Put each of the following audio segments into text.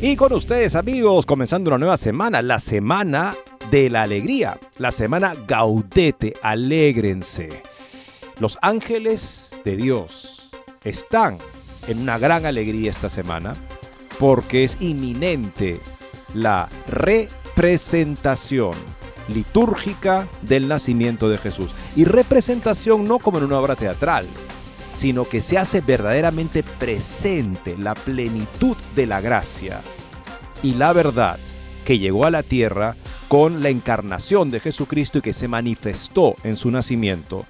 Y con ustedes amigos, comenzando una nueva semana, la semana de la alegría, la semana Gaudete, alégrense. Los ángeles de Dios están en una gran alegría esta semana porque es inminente la representación litúrgica del nacimiento de Jesús. Y representación no como en una obra teatral, sino que se hace verdaderamente presente la plenitud de la gracia y la verdad que llegó a la tierra con la encarnación de Jesucristo y que se manifestó en su nacimiento.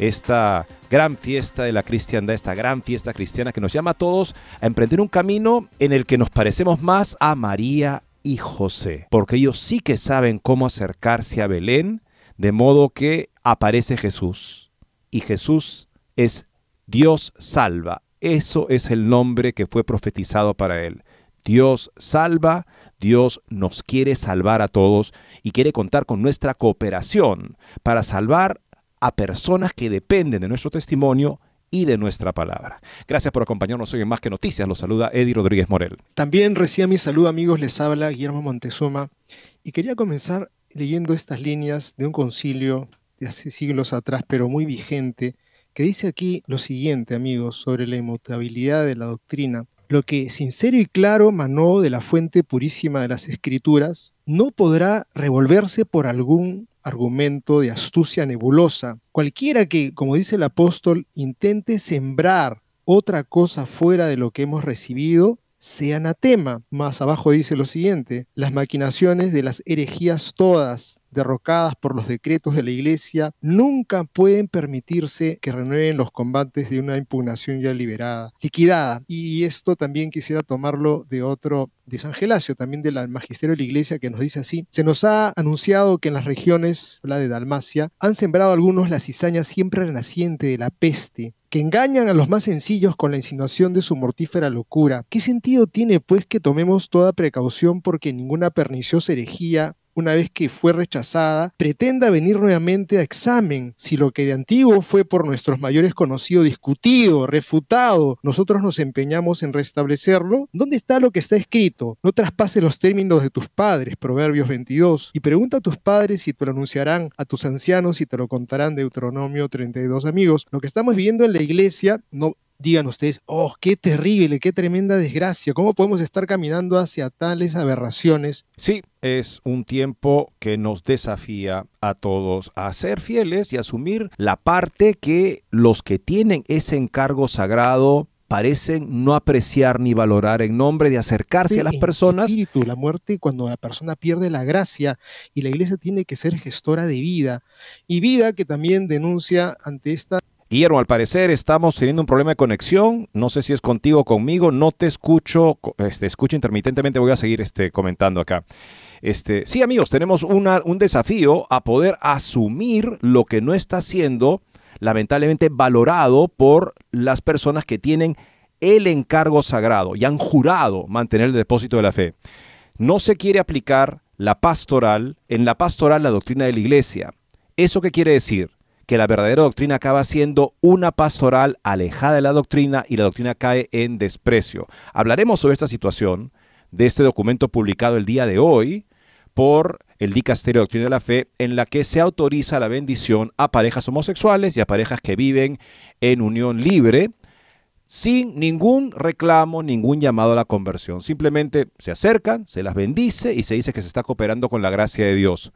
Esta gran fiesta de la cristiandad, esta gran fiesta cristiana que nos llama a todos a emprender un camino en el que nos parecemos más a María y José, porque ellos sí que saben cómo acercarse a Belén, de modo que aparece Jesús. Y Jesús es Dios salva. Eso es el nombre que fue profetizado para él. Dios salva, Dios nos quiere salvar a todos y quiere contar con nuestra cooperación para salvar a personas que dependen de nuestro testimonio y de nuestra palabra. Gracias por acompañarnos hoy en Más que Noticias. Los saluda Eddie Rodríguez Morel. También recién mi saludo amigos, les habla Guillermo Montezuma y quería comenzar leyendo estas líneas de un concilio de hace siglos atrás, pero muy vigente, que dice aquí lo siguiente, amigos, sobre la inmutabilidad de la doctrina. Lo que sincero y claro manó de la fuente purísima de las escrituras no podrá revolverse por algún argumento de astucia nebulosa. Cualquiera que, como dice el apóstol, intente sembrar otra cosa fuera de lo que hemos recibido, sea anatema. Más abajo dice lo siguiente, las maquinaciones de las herejías todas derrocadas por los decretos de la Iglesia nunca pueden permitirse que renueven los combates de una impugnación ya liberada, liquidada. Y esto también quisiera tomarlo de otro, de San Gelasio, también del magisterio de la Iglesia, que nos dice así, se nos ha anunciado que en las regiones, la de Dalmacia, han sembrado algunos la cizaña siempre renaciente de la peste, que engañan a los más sencillos con la insinuación de su mortífera locura. ¿Qué sentido tiene, pues, que tomemos toda precaución porque ninguna perniciosa herejía una vez que fue rechazada, pretenda venir nuevamente a examen si lo que de antiguo fue por nuestros mayores conocido discutido, refutado, nosotros nos empeñamos en restablecerlo, ¿dónde está lo que está escrito? No traspase los términos de tus padres, Proverbios 22, y pregunta a tus padres si te lo anunciarán, a tus ancianos y te lo contarán, Deuteronomio 32 amigos. Lo que estamos viviendo en la iglesia no digan ustedes, oh, qué terrible, qué tremenda desgracia, ¿cómo podemos estar caminando hacia tales aberraciones? Sí, es un tiempo que nos desafía a todos a ser fieles y asumir la parte que los que tienen ese encargo sagrado parecen no apreciar ni valorar en nombre de acercarse a las personas. Espíritu, la muerte cuando la persona pierde la gracia y la iglesia tiene que ser gestora de vida y vida que también denuncia ante esta Guillermo, al parecer estamos teniendo un problema de conexión. No sé si es contigo o conmigo. No te escucho. Este, escucho intermitentemente. Voy a seguir este, comentando acá. Este, sí, amigos, tenemos un desafío a poder asumir lo que no está siendo lamentablemente valorado por las personas que tienen el encargo sagrado y han jurado mantener el depósito de la fe. No se quiere aplicar la pastoral, en la pastoral la doctrina de la iglesia. ¿Eso qué quiere decir? Que la verdadera doctrina acaba siendo una pastoral alejada de la doctrina y la doctrina cae en desprecio. Hablaremos sobre esta situación de este documento publicado el día de hoy por el Dicasterio de Doctrina de la Fe, en la que se autoriza la bendición a parejas homosexuales y a parejas que viven en unión libre, sin ningún reclamo, ningún llamado a la conversión. Simplemente se acercan, se las bendice y se dice que se está cooperando con la gracia de Dios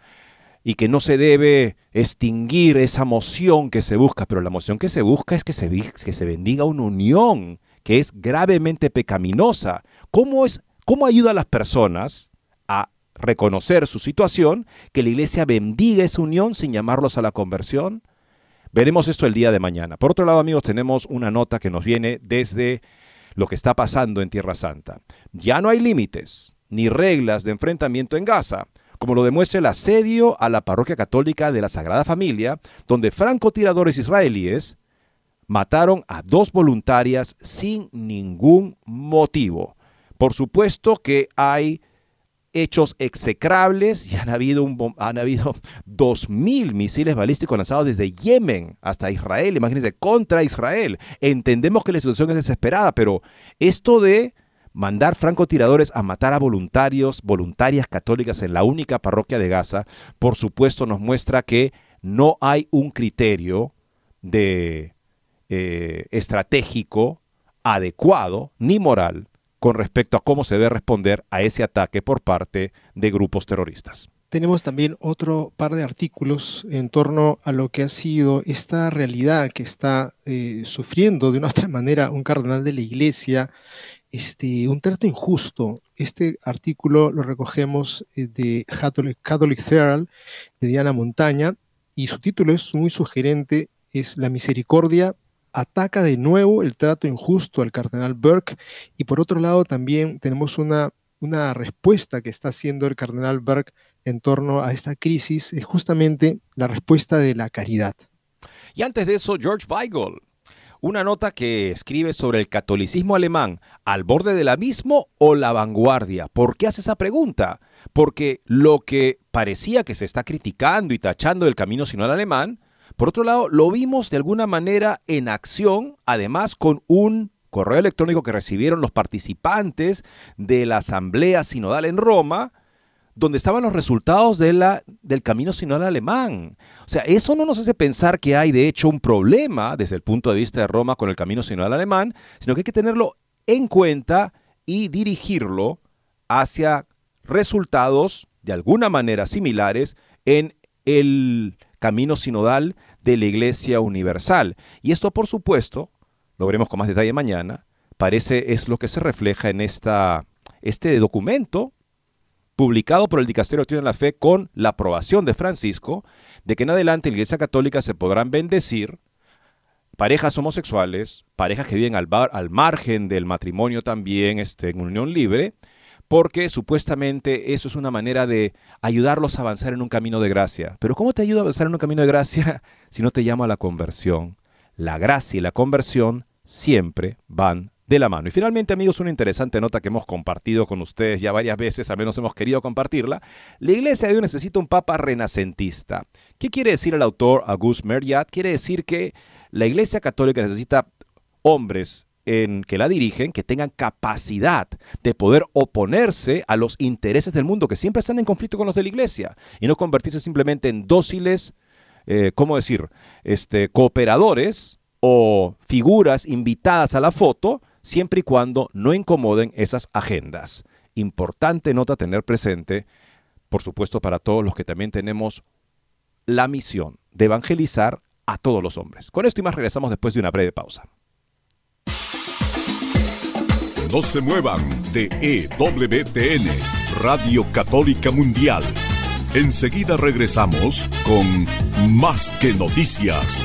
y que no se debe extinguir esa moción que se busca, pero la moción que se busca es que se, que se bendiga una unión que es gravemente pecaminosa. ¿Cómo, es, ¿Cómo ayuda a las personas a reconocer su situación, que la iglesia bendiga esa unión sin llamarlos a la conversión? Veremos esto el día de mañana. Por otro lado, amigos, tenemos una nota que nos viene desde lo que está pasando en Tierra Santa. Ya no hay límites ni reglas de enfrentamiento en Gaza, como lo demuestra el asedio a la parroquia católica de la Sagrada Familia, donde francotiradores israelíes mataron a dos voluntarias sin ningún motivo. Por supuesto que hay hechos execrables y han habido, un, han habido 2.000 misiles balísticos lanzados desde Yemen hasta Israel, imagínense, contra Israel. Entendemos que la situación es desesperada, pero esto de mandar francotiradores a matar a voluntarios, voluntarias católicas en la única parroquia de Gaza, por supuesto nos muestra que no hay un criterio de eh, estratégico adecuado ni moral con respecto a cómo se debe responder a ese ataque por parte de grupos terroristas. Tenemos también otro par de artículos en torno a lo que ha sido esta realidad que está eh, sufriendo de una otra manera un cardenal de la iglesia, este, un trato injusto. Este artículo lo recogemos eh, de Catholic, Catholic de Diana Montaña y su título es muy sugerente, es La misericordia ataca de nuevo el trato injusto al cardenal Burke y por otro lado también tenemos una, una respuesta que está haciendo el cardenal Burke en torno a esta crisis, es justamente la respuesta de la caridad. Y antes de eso, George Weigel, una nota que escribe sobre el catolicismo alemán, al borde del abismo o la vanguardia. ¿Por qué hace esa pregunta? Porque lo que parecía que se está criticando y tachando del camino sino al alemán, por otro lado, lo vimos de alguna manera en acción, además con un correo electrónico que recibieron los participantes de la Asamblea Sinodal en Roma, donde estaban los resultados de la, del camino sinodal alemán. O sea, eso no nos hace pensar que hay de hecho un problema desde el punto de vista de Roma con el camino sinodal alemán, sino que hay que tenerlo en cuenta y dirigirlo hacia resultados de alguna manera similares en el camino sinodal de la Iglesia Universal. Y esto, por supuesto, lo veremos con más detalle mañana, parece es lo que se refleja en esta, este documento publicado por el Dicasterio de la Fe con la aprobación de Francisco, de que en adelante en la Iglesia Católica se podrán bendecir parejas homosexuales, parejas que viven al, al margen del matrimonio también este, en unión libre, porque supuestamente eso es una manera de ayudarlos a avanzar en un camino de gracia. Pero ¿cómo te ayuda a avanzar en un camino de gracia si no te llama a la conversión? La gracia y la conversión siempre van de la mano. Y finalmente, amigos, una interesante nota que hemos compartido con ustedes ya varias veces, al menos hemos querido compartirla. La Iglesia de Dios necesita un Papa renacentista. ¿Qué quiere decir el autor Auguste Merriat? Quiere decir que la Iglesia Católica necesita hombres en que la dirigen que tengan capacidad de poder oponerse a los intereses del mundo que siempre están en conflicto con los de la iglesia y no convertirse simplemente en dóciles, eh, ¿cómo decir?, este, cooperadores o figuras invitadas a la foto siempre y cuando no incomoden esas agendas. Importante nota tener presente, por supuesto, para todos los que también tenemos la misión de evangelizar a todos los hombres. Con esto y más regresamos después de una breve pausa. No se muevan de EWTN, Radio Católica Mundial. Enseguida regresamos con Más que Noticias.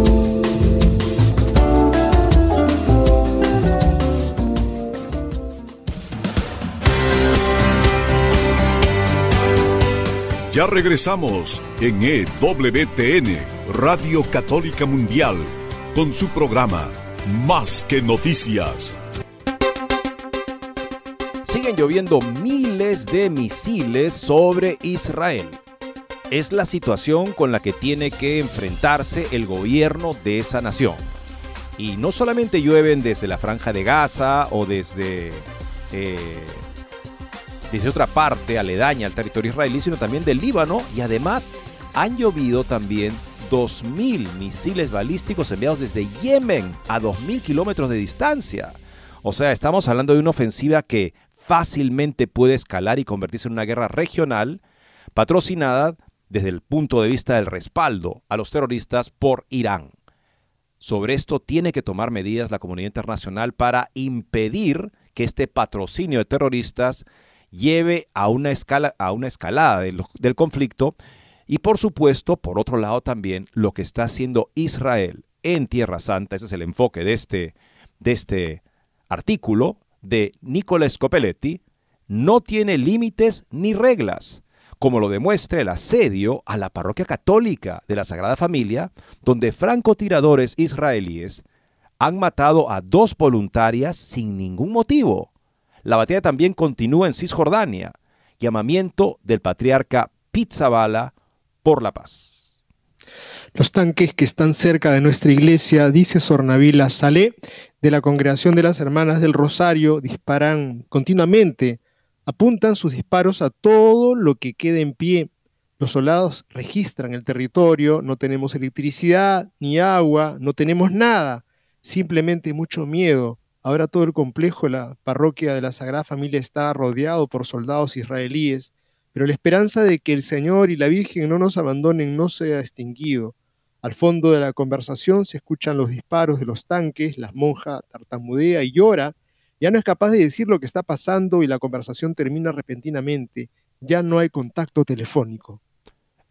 Ya regresamos en EWTN, Radio Católica Mundial, con su programa Más que Noticias. Siguen lloviendo miles de misiles sobre Israel. Es la situación con la que tiene que enfrentarse el gobierno de esa nación. Y no solamente llueven desde la franja de Gaza o desde eh, desde otra parte aledaña al territorio israelí, sino también del Líbano y además han llovido también 2.000 misiles balísticos enviados desde Yemen a 2.000 kilómetros de distancia. O sea, estamos hablando de una ofensiva que fácilmente puede escalar y convertirse en una guerra regional patrocinada desde el punto de vista del respaldo a los terroristas por Irán. Sobre esto tiene que tomar medidas la comunidad internacional para impedir que este patrocinio de terroristas lleve a una, escala, a una escalada del, conflicto y por supuesto, por otro lado también, lo que está haciendo Israel en Tierra Santa, ese es el enfoque de este, de este artículo de Nicola Scopeletti, no tiene límites ni reglas, como lo demuestra el asedio a la parroquia católica de la Sagrada Familia, donde francotiradores israelíes han matado a dos voluntarias sin ningún motivo. La batalla también continúa en Cisjordania. Llamamiento del patriarca Pizzabala por la paz. Los tanques que están cerca de nuestra iglesia, dice Sornavila Salé, de la Congregación de las Hermanas del Rosario, disparan continuamente, apuntan sus disparos a todo lo que quede en pie. Los soldados registran el territorio, no tenemos electricidad ni agua, no tenemos nada, simplemente mucho miedo. Ahora todo el complejo la parroquia de la Sagrada Familia está rodeado por soldados israelíes, pero la esperanza de que el Señor y la Virgen no nos abandonen no se ha extinguido. Al fondo de la conversación se escuchan los disparos de los tanques, la monja tartamudea y llora, ya no es capaz de decir lo que está pasando y la conversación termina repentinamente, ya no hay contacto telefónico.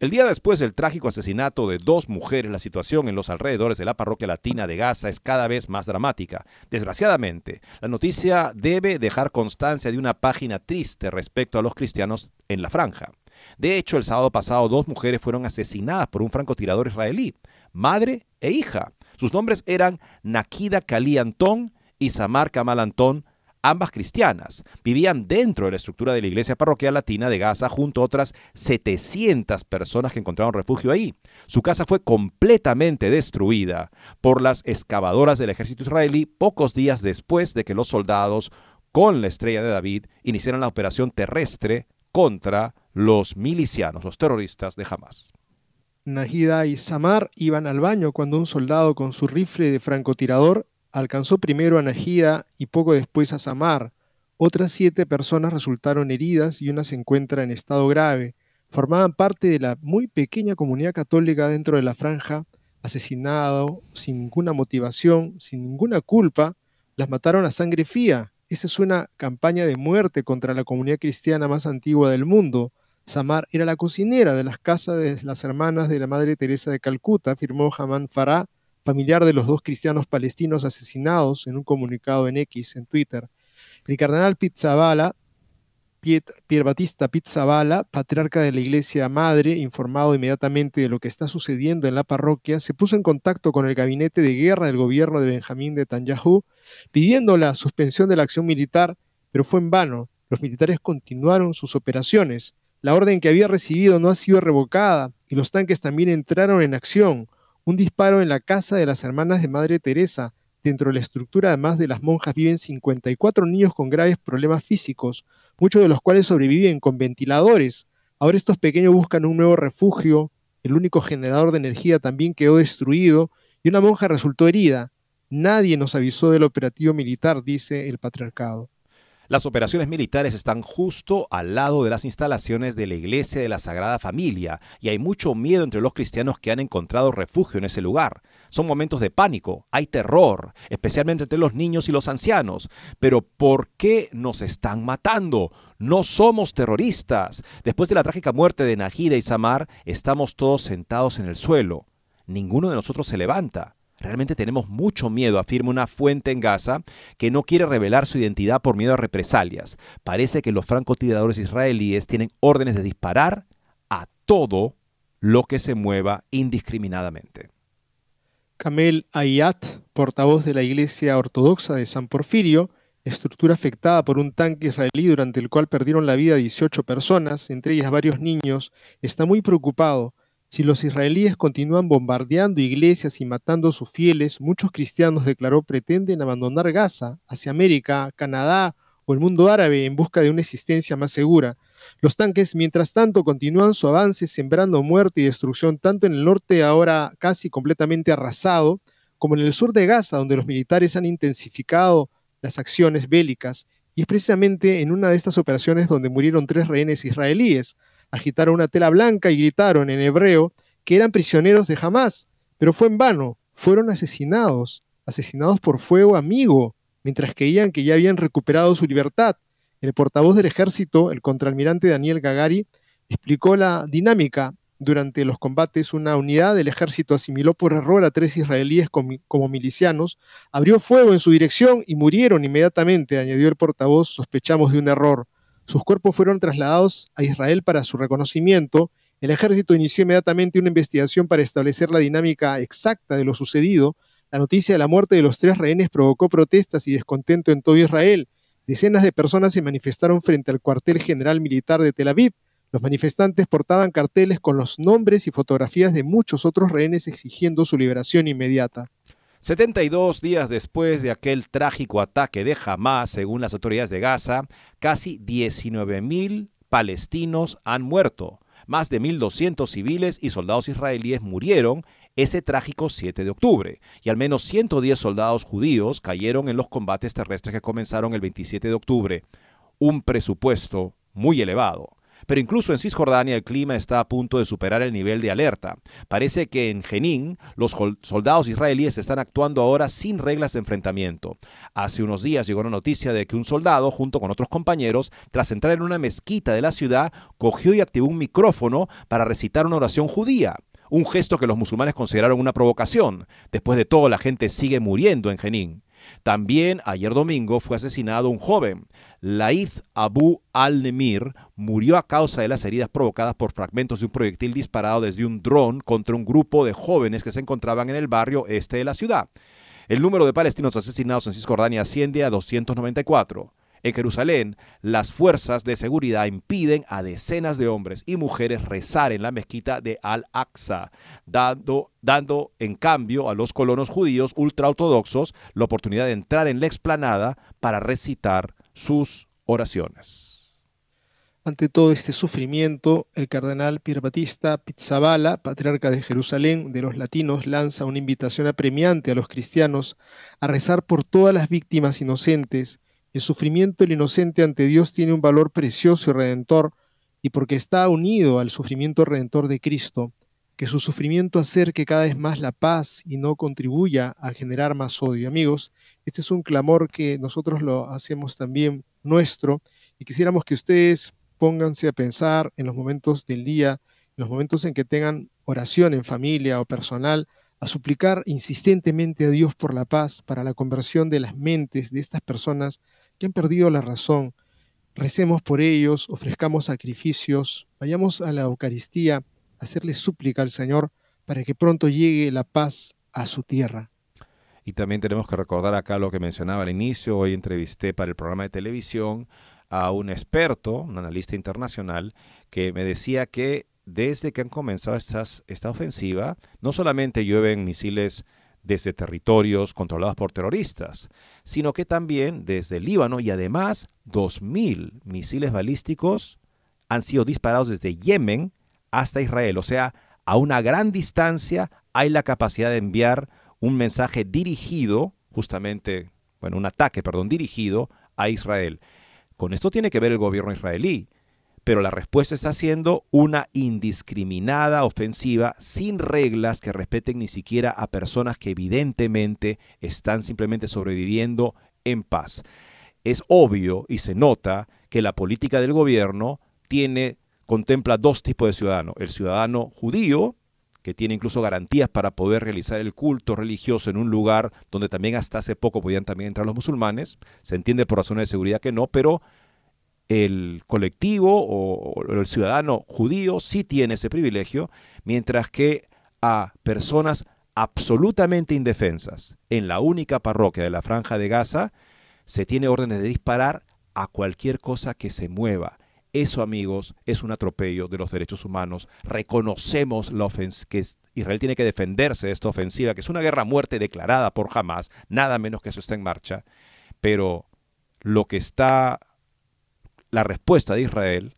El día después del trágico asesinato de dos mujeres, la situación en los alrededores de la parroquia latina de Gaza es cada vez más dramática. Desgraciadamente, la noticia debe dejar constancia de una página triste respecto a los cristianos en la franja. De hecho, el sábado pasado dos mujeres fueron asesinadas por un francotirador israelí, madre e hija. Sus nombres eran Nakida Kali Antón y Samar Kamal Antón, ambas cristianas, vivían dentro de la estructura de la iglesia parroquial latina de Gaza junto a otras 700 personas que encontraron refugio ahí. Su casa fue completamente destruida por las excavadoras del ejército israelí pocos días después de que los soldados con la estrella de David iniciaron la operación terrestre contra los milicianos, los terroristas de Hamas. Nahida y Samar iban al baño cuando un soldado con su rifle de francotirador alcanzó primero a Najida y poco después a Samar. Otras siete personas resultaron heridas y una se encuentra en estado grave. Formaban parte de la muy pequeña comunidad católica dentro de la franja, asesinado sin ninguna motivación, sin ninguna culpa, las mataron a sangre fría. Esa es una campaña de muerte contra la comunidad cristiana más antigua del mundo. Samar era la cocinera de las casas de las hermanas de la Madre Teresa de Calcuta, afirmó Haman Farah, familiar de los dos cristianos palestinos asesinados en un comunicado en X, en Twitter. El cardenal Pizzabala, Pier Batista Pizzabala, patriarca de la Iglesia Madre, informado inmediatamente de lo que está sucediendo en la parroquia, se puso en contacto con el gabinete de guerra del gobierno de Benjamín Netanyahu, pidiendo la suspensión de la acción militar, pero fue en vano. Los militares continuaron sus operaciones. La orden que había recibido no ha sido revocada y los tanques también entraron en acción un disparo en la casa de las hermanas de Madre Teresa. Dentro de la estructura, además de las monjas, viven 54 niños con graves problemas físicos, muchos de los cuales sobreviven con ventiladores. Ahora estos pequeños buscan un nuevo refugio, el único generador de energía también quedó destruido y una monja resultó herida. Nadie nos avisó del operativo militar, dice el patriarcado. Las operaciones militares están justo al lado de las instalaciones de la Iglesia de la Sagrada Familia y hay mucho miedo entre los cristianos que han encontrado refugio en ese lugar. Son momentos de pánico, hay terror, especialmente entre los niños y los ancianos. Pero ¿por qué nos están matando? No somos terroristas. Después de la trágica muerte de Najida y Samar, estamos todos sentados en el suelo. Ninguno de nosotros se levanta. Realmente tenemos mucho miedo, afirma una fuente en Gaza, que no quiere revelar su identidad por miedo a represalias. Parece que los francotiradores israelíes tienen órdenes de disparar a todo lo que se mueva indiscriminadamente. Kamel Ayat, portavoz de la Iglesia Ortodoxa de San Porfirio, estructura afectada por un tanque israelí durante el cual perdieron la vida 18 personas, entre ellas varios niños, está muy preocupado si los israelíes continúan bombardeando iglesias y matando a sus fieles, muchos cristianos, declaró, pretenden abandonar Gaza hacia América, Canadá o el mundo árabe en busca de una existencia más segura. Los tanques, mientras tanto, continúan su avance sembrando muerte y destrucción tanto en el norte, ahora casi completamente arrasado, como en el sur de Gaza, donde los militares han intensificado las acciones bélicas. Y es precisamente en una de estas operaciones donde murieron tres rehenes israelíes, agitaron una tela blanca y gritaron en hebreo que eran prisioneros de Hamas, pero fue en vano, fueron asesinados, asesinados por fuego amigo, mientras creían que ya habían recuperado su libertad. El portavoz del ejército, el contraalmirante Daniel Gagari, explicó la dinámica. Durante los combates, una unidad del ejército asimiló por error a tres israelíes como milicianos, abrió fuego en su dirección y murieron inmediatamente, añadió el portavoz, sospechamos de un error. Sus cuerpos fueron trasladados a Israel para su reconocimiento. El ejército inició inmediatamente una investigación para establecer la dinámica exacta de lo sucedido. La noticia de la muerte de los tres rehenes provocó protestas y descontento en todo Israel. Decenas de personas se manifestaron frente al cuartel general militar de Tel Aviv. Los manifestantes portaban carteles con los nombres y fotografías de muchos otros rehenes exigiendo su liberación inmediata. 72 días después de aquel trágico ataque de Hamas, según las autoridades de Gaza, casi 19.000 palestinos han muerto. Más de 1.200 civiles y soldados israelíes murieron ese trágico 7 de octubre, y al menos 110 soldados judíos cayeron en los combates terrestres que comenzaron el 27 de octubre. Un presupuesto muy elevado. Pero incluso en Cisjordania el clima está a punto de superar el nivel de alerta. Parece que en Jenin los soldados israelíes están actuando ahora sin reglas de enfrentamiento. Hace unos días llegó la noticia de que un soldado, junto con otros compañeros, tras entrar en una mezquita de la ciudad, cogió y activó un micrófono para recitar una oración judía un gesto que los musulmanes consideraron una provocación. Después de todo, la gente sigue muriendo en Jenin. También ayer domingo fue asesinado un joven. Laith Abu al-Nemir murió a causa de las heridas provocadas por fragmentos de un proyectil disparado desde un dron contra un grupo de jóvenes que se encontraban en el barrio este de la ciudad. El número de palestinos asesinados en Cisjordania asciende a 294. En Jerusalén, las fuerzas de seguridad impiden a decenas de hombres y mujeres rezar en la mezquita de Al-Aqsa, dando, dando en cambio a los colonos judíos ultraortodoxos la oportunidad de entrar en la explanada para recitar sus oraciones. Ante todo este sufrimiento, el cardenal Pierbatista Pizzabala, patriarca de Jerusalén de los latinos, lanza una invitación apremiante a los cristianos a rezar por todas las víctimas inocentes el sufrimiento del inocente ante Dios tiene un valor precioso y redentor, y porque está unido al sufrimiento redentor de Cristo, que su sufrimiento acerque cada vez más la paz y no contribuya a generar más odio. Amigos, este es un clamor que nosotros lo hacemos también nuestro y quisiéramos que ustedes pónganse a pensar en los momentos del día, en los momentos en que tengan oración en familia o personal, a suplicar insistentemente a Dios por la paz, para la conversión de las mentes de estas personas que han perdido la razón. Recemos por ellos, ofrezcamos sacrificios, vayamos a la Eucaristía a hacerle súplica al Señor para que pronto llegue la paz a su tierra. Y también tenemos que recordar acá lo que mencionaba al inicio. Hoy entrevisté para el programa de televisión a un experto, un analista internacional, que me decía que desde que han comenzado esta ofensiva, no solamente llueven misiles desde territorios controlados por terroristas, sino que también desde el Líbano y además 2.000 misiles balísticos han sido disparados desde Yemen hasta Israel. O sea, a una gran distancia hay la capacidad de enviar un mensaje dirigido, justamente, bueno, un ataque, perdón, dirigido a Israel. Con esto tiene que ver el gobierno israelí, pero la respuesta está siendo una indiscriminada ofensiva sin reglas que respeten ni siquiera a personas que evidentemente están simplemente sobreviviendo en paz. Es obvio y se nota que la política del gobierno tiene contempla dos tipos de ciudadanos, el ciudadano judío que tiene incluso garantías para poder realizar el culto religioso en un lugar donde también hasta hace poco podían también entrar los musulmanes. Se entiende por razones de seguridad que no, pero el colectivo o, el ciudadano judío sí tiene ese privilegio, mientras que a personas absolutamente indefensas en la única parroquia de la franja de Gaza se tiene órdenes de disparar a cualquier cosa que se mueva. Eso, amigos, es un atropello de los derechos humanos. Reconocemos la que Israel tiene que defenderse de esta ofensiva, que es una guerra a muerte declarada por Hamas, nada menos que eso está en marcha. Pero lo que está la respuesta de Israel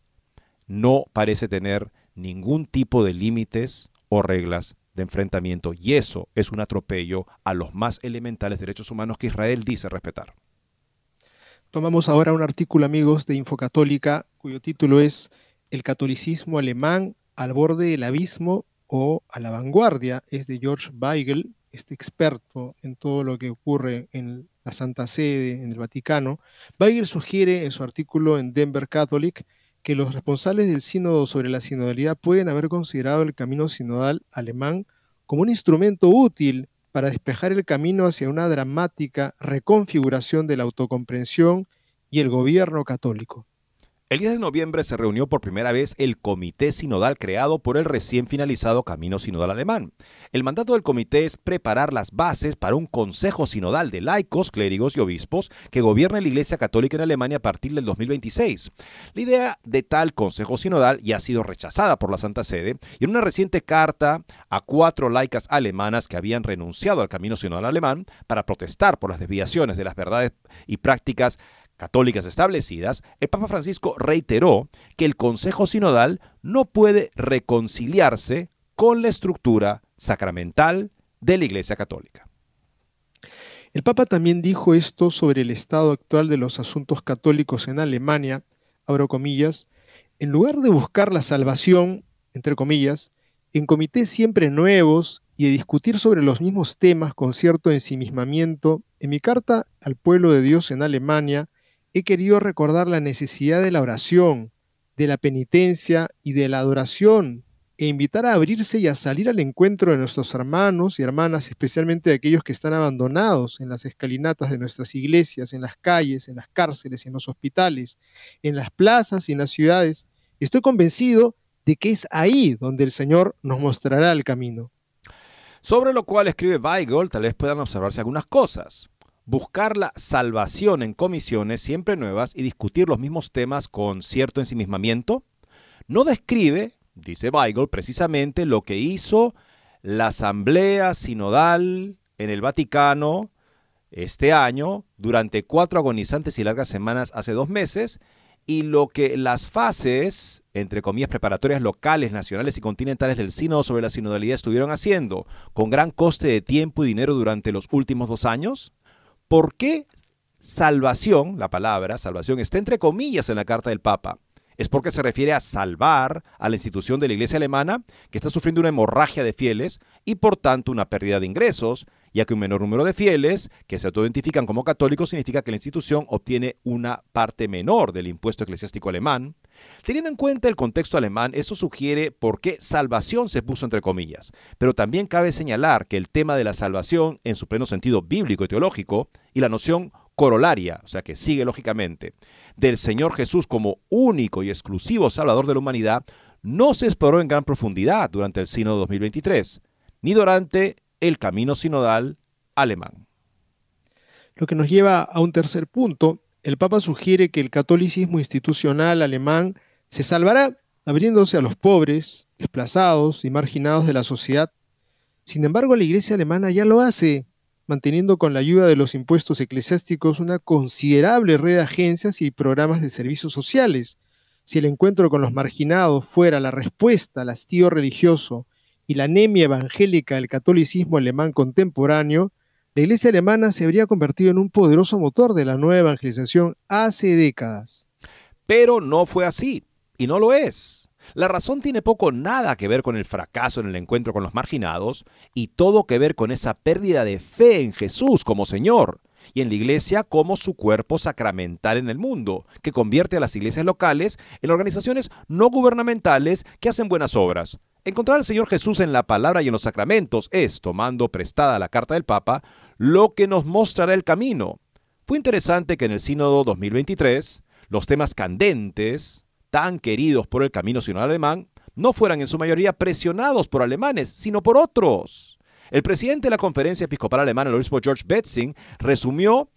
no parece tener ningún tipo de límites o reglas de enfrentamiento y eso es un atropello a los más elementales derechos humanos que Israel dice respetar. Tomamos ahora un artículo, amigos, de Infocatólica, cuyo título es El catolicismo alemán al borde del abismo o a la vanguardia. Es de George Weigel, este experto en todo lo que ocurre en la Santa Sede, en el Vaticano, Weigel sugiere en su artículo en Denver Catholic que los responsables del sínodo sobre la sinodalidad pueden haber considerado el camino sinodal alemán como un instrumento útil para despejar el camino hacia una dramática reconfiguración de la autocomprensión y el gobierno católico. El 10 de noviembre se reunió por primera vez el comité sinodal creado por el recién finalizado Camino Sinodal Alemán. El mandato del comité es preparar las bases para un consejo sinodal de laicos, clérigos y obispos que gobierne la Iglesia Católica en Alemania a partir del 2026. La idea de tal consejo sinodal ya ha sido rechazada por la Santa Sede y en una reciente carta a cuatro laicas alemanas que habían renunciado al Camino Sinodal Alemán para protestar por las desviaciones de las verdades y prácticas católicas establecidas, el Papa Francisco reiteró que el Consejo Sinodal no puede reconciliarse con la estructura sacramental de la Iglesia Católica. El Papa también dijo esto sobre el estado actual de los asuntos católicos en Alemania, abro comillas, en lugar de buscar la salvación, entre comillas, en comités siempre nuevos y de discutir sobre los mismos temas con cierto ensimismamiento, en mi carta al pueblo de Dios en Alemania, he querido recordar la necesidad de la oración, de la penitencia y de la adoración, e invitar a abrirse y a salir al encuentro de nuestros hermanos y hermanas, especialmente de aquellos que están abandonados en las escalinatas de nuestras iglesias, en las calles, en las cárceles, en los hospitales, en las plazas y en las ciudades. Estoy convencido de que es ahí donde el Señor nos mostrará el camino. Sobre lo cual escribe Weigel, tal vez puedan observarse algunas cosas buscar la salvación en comisiones siempre nuevas y discutir los mismos temas con cierto ensimismamiento, no describe, dice Weigel, precisamente lo que hizo la Asamblea Sinodal en el Vaticano este año durante cuatro agonizantes y largas semanas hace dos meses y lo que las fases, entre comillas, preparatorias locales, nacionales y continentales del sínodo sobre la sinodalidad estuvieron haciendo con gran coste de tiempo y dinero durante los últimos dos años, ¿Por qué salvación, la palabra salvación, está entre comillas en la carta del Papa? Es porque se refiere a salvar a la institución de la Iglesia alemana, que está sufriendo una hemorragia de fieles y por tanto una pérdida de ingresos, ya que un menor número de fieles que se autoidentifican como católicos significa que la institución obtiene una parte menor del impuesto eclesiástico alemán. Teniendo en cuenta el contexto alemán, eso sugiere por qué salvación se puso entre comillas. Pero también cabe señalar que el tema de la salvación, en su pleno sentido bíblico y teológico, y la noción corolaria, o sea que sigue lógicamente, del Señor Jesús como único y exclusivo Salvador de la humanidad, no se exploró en gran profundidad durante el Sínodo 2023, ni durante el camino sinodal alemán. Lo que nos lleva a un tercer punto, el Papa sugiere que el catolicismo institucional alemán se salvará abriéndose a los pobres, desplazados y marginados de la sociedad. Sin embargo, la Iglesia alemana ya lo hace, manteniendo con la ayuda de los impuestos eclesiásticos una considerable red de agencias y programas de servicios sociales. Si el encuentro con los marginados fuera la respuesta al hastío religioso y la anemia evangélica del catolicismo alemán contemporáneo, la iglesia alemana se habría convertido en un poderoso motor de la nueva evangelización hace décadas. Pero no fue así, y no lo es. La razón tiene poco nada que ver con el fracaso en el encuentro con los marginados y todo que ver con esa pérdida de fe en Jesús como Señor y en la iglesia como su cuerpo sacramental en el mundo, que convierte a las iglesias locales en organizaciones no gubernamentales que hacen buenas obras. Encontrar al Señor Jesús en la palabra y en los sacramentos es, tomando prestada la carta del Papa, lo que nos mostrará el camino. Fue interesante que en el Sínodo 2023 los temas candentes, tan queridos por el camino sinodal alemán, no fueran en su mayoría presionados por alemanes, sino por otros. El presidente de la Conferencia Episcopal Alemana, el obispo George Betzing, resumió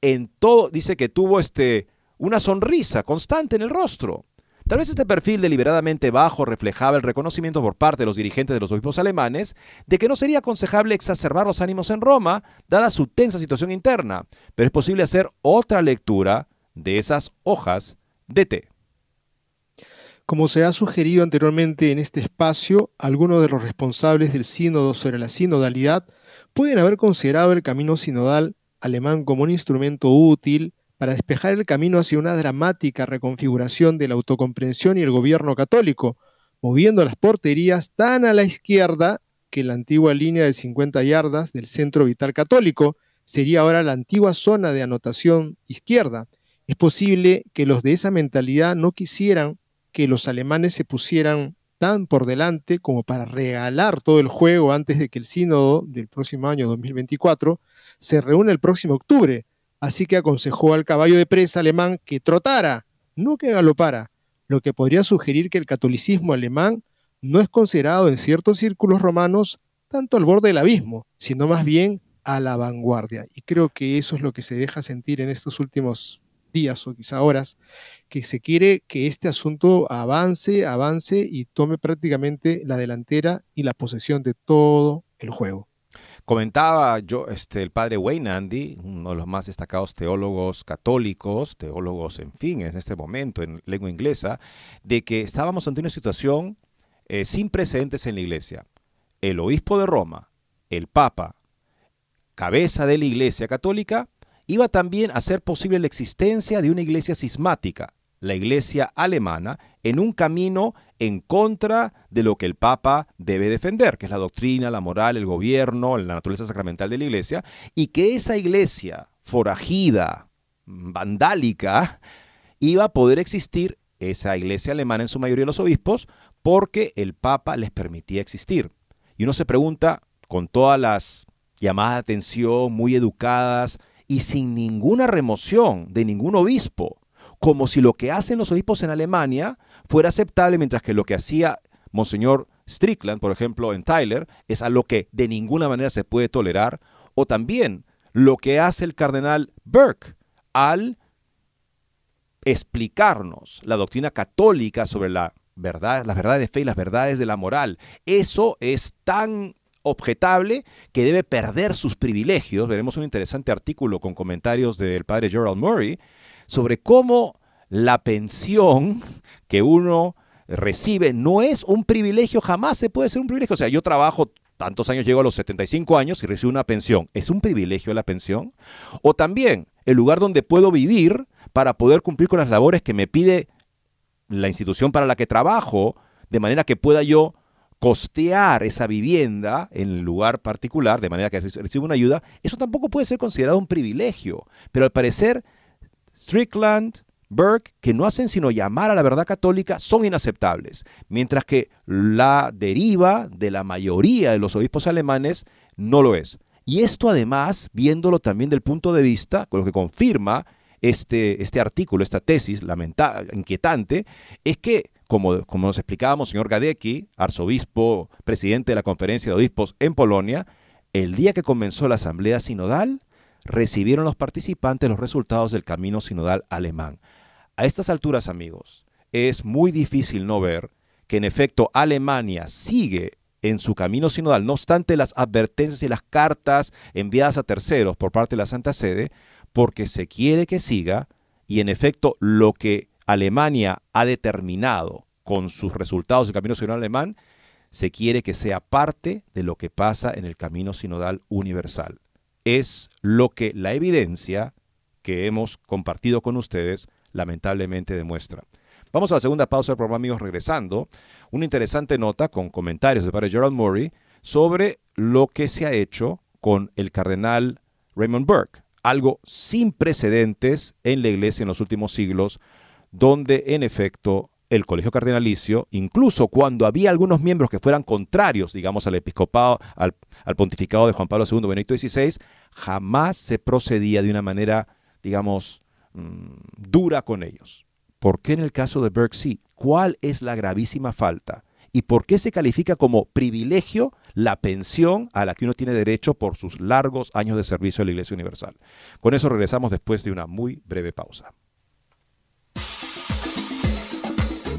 en todo, dice que tuvo este, una sonrisa constante en el rostro. Tal vez este perfil deliberadamente bajo reflejaba el reconocimiento por parte de los dirigentes de los obispos alemanes de que no sería aconsejable exacerbar los ánimos en Roma, dada su tensa situación interna, pero es posible hacer otra lectura de esas hojas de té. Como se ha sugerido anteriormente en este espacio, algunos de los responsables del sínodo sobre la sinodalidad pueden haber considerado el camino sinodal alemán como un instrumento útil para despejar el camino hacia una dramática reconfiguración de la autocomprensión y el gobierno católico, moviendo las porterías tan a la izquierda que la antigua línea de 50 yardas del centro vital católico sería ahora la antigua zona de anotación izquierda. Es posible que los de esa mentalidad no quisieran que los alemanes se pusieran tan por delante como para regalar todo el juego antes de que el sínodo del próximo año 2024 se reúna el próximo octubre. Así que aconsejó al caballo de presa alemán que trotara, no que galopara, lo que podría sugerir que el catolicismo alemán no es considerado en ciertos círculos romanos tanto al borde del abismo, sino más bien a la vanguardia. Y creo que eso es lo que se deja sentir en estos últimos días o quizá horas, que se quiere que este asunto avance, avance y tome prácticamente la delantera y la posesión de todo el juego. Comentaba yo, este, el padre Wayne Andy, uno de los más destacados teólogos católicos, teólogos, en fin, en este momento en lengua inglesa, de que estábamos ante una situación eh, sin precedentes en la iglesia. El obispo de Roma, el papa, cabeza de la iglesia católica, iba también a hacer posible la existencia de una iglesia sismática, la iglesia alemana, en un camino en contra de lo que el Papa debe defender, que es la doctrina, la moral, el gobierno, la naturaleza sacramental de la iglesia, y que esa iglesia forajida, vandálica, iba a poder existir, esa iglesia alemana en su mayoría los obispos, porque el Papa les permitía existir. Y uno se pregunta, con todas las llamadas de atención muy educadas, y sin ninguna remoción de ningún obispo, como si lo que hacen los obispos en Alemania fuera aceptable, mientras que lo que hacía Monseñor Strickland, por ejemplo, en Tyler, es algo que de ninguna manera se puede tolerar, o también lo que hace el cardenal Burke al explicarnos la doctrina católica sobre la verdad, las verdades de fe y las verdades de la moral. Eso es tan objetable que debe perder sus privilegios. Veremos un interesante artículo con comentarios del padre Gerald Murray sobre cómo la pensión que uno recibe no es un privilegio, jamás se puede ser un privilegio. O sea, yo trabajo tantos años, llego a los 75 años y recibo una pensión. ¿Es un privilegio la pensión? O también el lugar donde puedo vivir para poder cumplir con las labores que me pide la institución para la que trabajo, de manera que pueda yo costear esa vivienda en el lugar particular, de manera que reciba una ayuda, eso tampoco puede ser considerado un privilegio. Pero al parecer, Strickland, Burke, que no hacen sino llamar a la verdad católica, son inaceptables, mientras que la deriva de la mayoría de los obispos alemanes no lo es. Y esto además, viéndolo también del punto de vista, con lo que confirma este, este artículo, esta tesis lamentable, inquietante, es que como, nos explicábamos, señor Gadecki, arzobispo, presidente de la conferencia de obispos en Polonia, el día que comenzó la asamblea sinodal, recibieron los participantes los resultados del camino sinodal alemán. A estas alturas, amigos, es muy difícil no ver que en efecto Alemania sigue en su camino sinodal, no obstante las advertencias y las cartas enviadas a terceros por parte de la Santa Sede, porque se quiere que siga y en efecto lo que Alemania ha determinado con sus resultados del camino sinodal alemán, se quiere que sea parte de lo que pasa en el camino sinodal universal. Es lo que la evidencia que hemos compartido con ustedes lamentablemente demuestra. Vamos a la segunda pausa del programa, amigos, regresando. Una interesante nota con comentarios de padre Gerald Murray sobre lo que se ha hecho con el cardenal Raymond Burke, algo sin precedentes en la iglesia en los últimos siglos, donde en efecto el colegio cardenalicio, incluso cuando había algunos miembros que fueran contrarios, digamos, al episcopado, al, pontificado de Juan Pablo II, Benedicto XVI, jamás se procedía de una manera, digamos, mm, dura con ellos. ¿Por qué en el caso de sí? ¿Cuál es la gravísima falta? ¿Y por qué se califica como privilegio la pensión a la que uno tiene derecho por sus largos años de servicio a la Iglesia Universal? Con eso regresamos después de una muy breve pausa.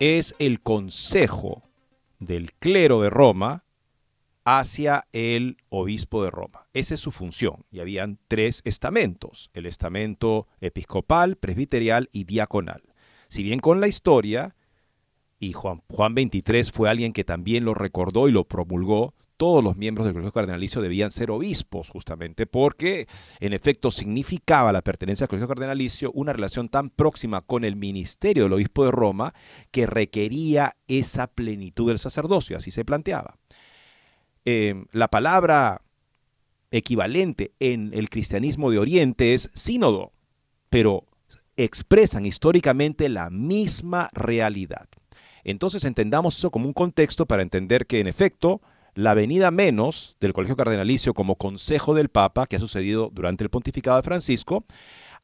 es el consejo del clero de Roma hacia el obispo de Roma. Esa es su función. Y habían tres estamentos, el estamento episcopal, presbiterial y diaconal. Si bien con la historia, y Juan, Juan 23 fue alguien que también lo recordó y lo promulgó, todos los miembros del Colegio Cardenalicio debían ser obispos, justamente porque en efecto significaba la pertenencia al Colegio Cardenalicio una relación tan próxima con el ministerio del obispo de Roma que requería esa plenitud del sacerdocio, así se planteaba. Em, la palabra equivalente en el cristianismo de Oriente es sínodo, pero expresan históricamente la misma realidad. Entonces entendamos eso como un contexto para entender que en efecto la venida menos del Colegio Cardenalicio como consejo del Papa, que ha sucedido durante el pontificado de Francisco,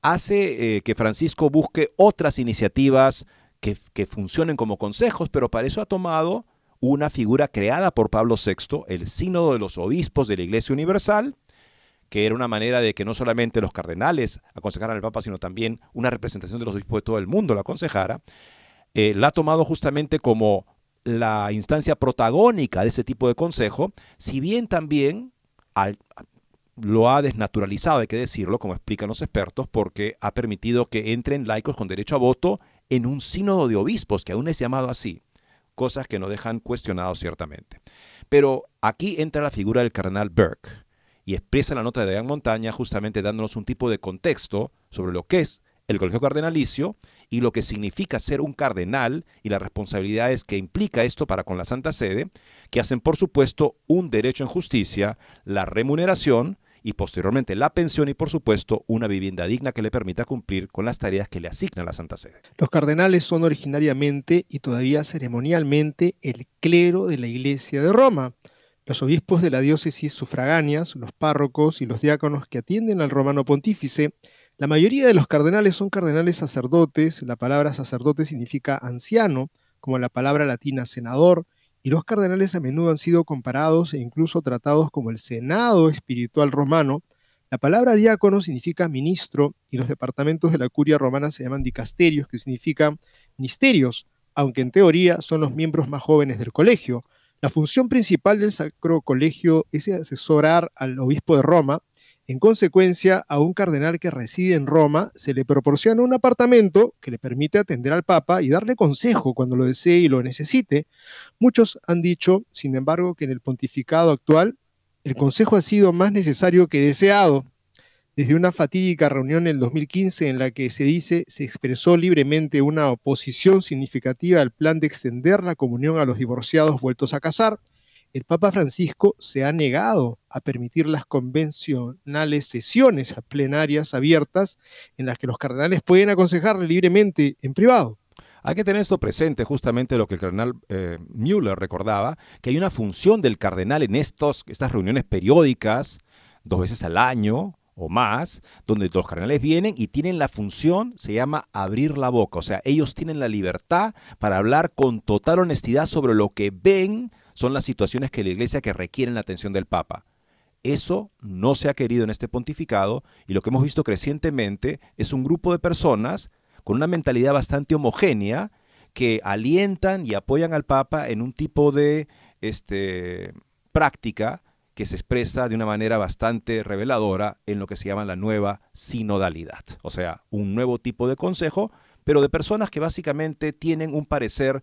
hace eh, que Francisco busque otras iniciativas que, que, funcionen como consejos, pero para eso ha tomado una figura creada por Pablo VI, el sínodo de los obispos de la Iglesia Universal, que era una manera de que no solamente los cardenales aconsejaran al Papa, sino también una representación de los obispos de todo el mundo lo aconsejara, eh, la ha tomado justamente como la instancia protagónica de ese tipo de consejo, si bien también lo ha desnaturalizado, hay que decirlo, como explican los expertos, porque ha permitido que entren laicos con derecho a voto en un sínodo de obispos, que aún es llamado así, cosas que no dejan cuestionados ciertamente. Pero aquí entra la figura del cardenal Burke y expresa la nota de Dan Montaña justamente dándonos un tipo de contexto sobre lo que es el colegio cardenalicio y lo que significa ser un cardenal y las responsabilidades que implica esto para con la Santa Sede, que hacen por supuesto un derecho en justicia, la remuneración y posteriormente la pensión y por supuesto una vivienda digna que le permita cumplir con las tareas que le asigna la Santa Sede. Los cardenales son originariamente y todavía ceremonialmente el clero de la Iglesia de Roma. Los obispos de la diócesis sufragáneas, los párrocos y los diáconos que atienden al romano pontífice la mayoría de los cardenales son cardenales sacerdotes, la palabra sacerdote significa anciano, como la palabra latina senador, y los cardenales a menudo han sido comparados e incluso tratados como el Senado espiritual romano, la palabra diácono significa ministro y los departamentos de la curia romana se llaman dicasterios, que significan ministerios, aunque en teoría son los miembros más jóvenes del colegio. La función principal del Sacro Colegio es asesorar al obispo de Roma. En consecuencia, a un cardenal que reside en Roma se le proporciona un apartamento que le permite atender al Papa y darle consejo cuando lo desee y lo necesite. Muchos han dicho, sin embargo, que en el pontificado actual el consejo ha sido más necesario que deseado. Desde una fatídica reunión en el 2015 en la que se dice se expresó libremente una oposición significativa al plan de extender la comunión a los divorciados vueltos a casar, el Papa Francisco se ha negado a permitir las convencionales sesiones plenarias abiertas en las que los cardenales pueden aconsejarle libremente en privado. Hay que tener esto presente, justamente lo que el cardenal eh, Müller recordaba, que hay una función del cardenal en estas reuniones periódicas, dos veces al año o más, donde los cardenales vienen y tienen la función, se llama abrir la boca, o sea, ellos tienen la libertad para hablar con total honestidad sobre lo que ven son las situaciones que la iglesia que requieren la atención del Papa. Eso no se ha querido en este pontificado y lo que hemos visto crecientemente es un grupo de personas con una mentalidad bastante homogénea que alientan y apoyan al Papa en un tipo de este, práctica que se expresa de una manera bastante reveladora en lo que se llama la nueva sinodalidad. O sea, un nuevo tipo de consejo, pero de personas que básicamente tienen un parecer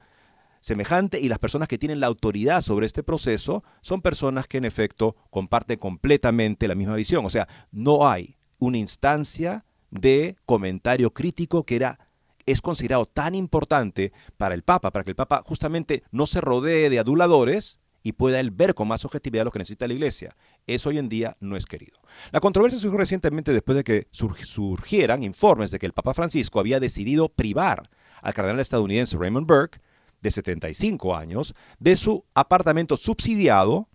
semejante y las personas que tienen la autoridad sobre este proceso son personas que en efecto comparten completamente la misma visión. O sea, no hay una instancia de comentario crítico que era es considerado tan importante para el Papa, para que el Papa justamente no se rodee de aduladores y pueda él ver con más objetividad lo que necesita la Iglesia. Eso hoy en día no es querido. La controversia surgió recientemente después de que surgieran informes de que el Papa Francisco había decidido privar al cardenal estadounidense Raymond Burke, de 75 años, de su apartamento subsidiado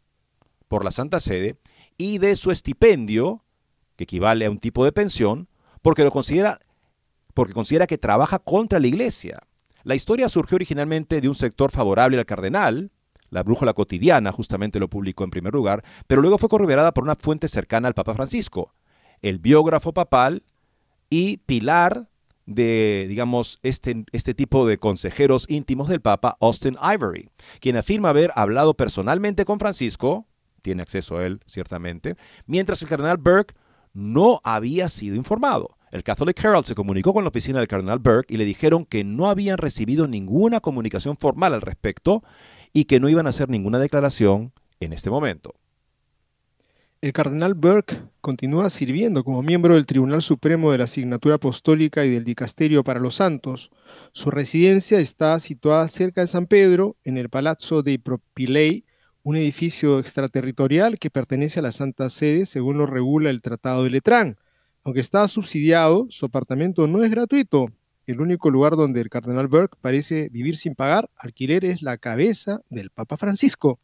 por la Santa Sede y de su estipendio, que equivale a un tipo de pensión, porque lo considera porque considera que trabaja contra la iglesia. La historia surgió originalmente de un sector favorable al cardenal, la brújula cotidiana justamente lo publicó en primer lugar, pero luego fue corroborada por una fuente cercana al Papa Francisco, el biógrafo papal y pilar de, digamos, este, este tipo de consejeros íntimos del Papa, Austin Ivory, quien afirma haber hablado personalmente con Francisco, tiene acceso a él ciertamente, mientras el cardenal Burke no había sido informado. El Catholic Herald se comunicó con la oficina del cardenal Burke y le dijeron que no habían recibido ninguna comunicación formal al respecto y que no iban a hacer ninguna declaración en este momento. El cardenal Burke continúa sirviendo como miembro del Tribunal Supremo de la Asignatura Apostólica y del Dicasterio para los Santos. Su residencia está situada cerca de San Pedro, en el Palazzo de Propilei, un edificio extraterritorial que pertenece a la Santa Sede según lo regula el Tratado de Letrán. Aunque está subsidiado, su apartamento no es gratuito. El único lugar donde el cardenal Burke parece vivir sin pagar alquiler es la cabeza del Papa Francisco.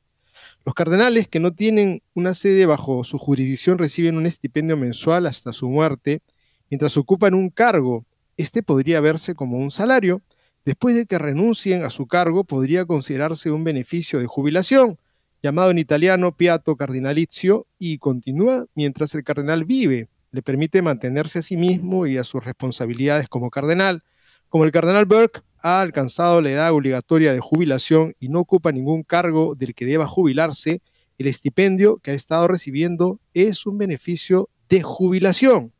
Los cardenales que no tienen una sede bajo su jurisdicción reciben un estipendio mensual hasta su muerte, mientras ocupan un cargo. Este podría verse como un salario. Después de que renuncien a su cargo, podría considerarse un beneficio de jubilación llamado en italiano Piato Cardinalizio, y continúa mientras el cardenal vive. Le permite mantenerse a sí mismo y a sus responsabilidades como cardenal. Como el cardenal Burke ha alcanzado la edad obligatoria de jubilación y no ocupa ningún cargo del que deba jubilarse, el estipendio que ha estado recibiendo es un beneficio de jubilación.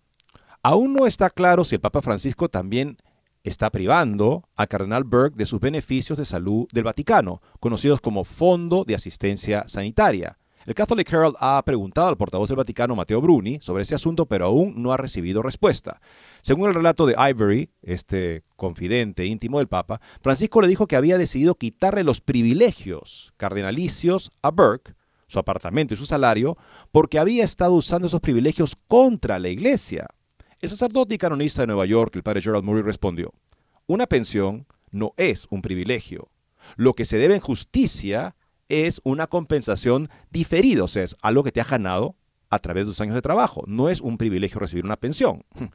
Aún no está claro si el Papa Francisco también está privando al cardenal Burke de sus beneficios de salud del Vaticano, conocidos como Fondo de Asistencia Sanitaria. El Catholic Herald ha preguntado al portavoz del Vaticano, Matteo Bruni, sobre ese asunto, pero aún no ha recibido respuesta. Según el relato de Ivory, este confidente íntimo del Papa, Francisco le dijo que había decidido quitarle los privilegios cardenalicios a Burke, su apartamento y su salario, porque había estado usando esos privilegios contra la iglesia. El sacerdote y canonista de Nueva York, el padre Gerald Murray, respondió, una pensión no es un privilegio. Lo que se debe en justicia es una compensación diferida, o sea, es algo que te ha ganado a través de tus años de trabajo. No es un privilegio recibir una pensión.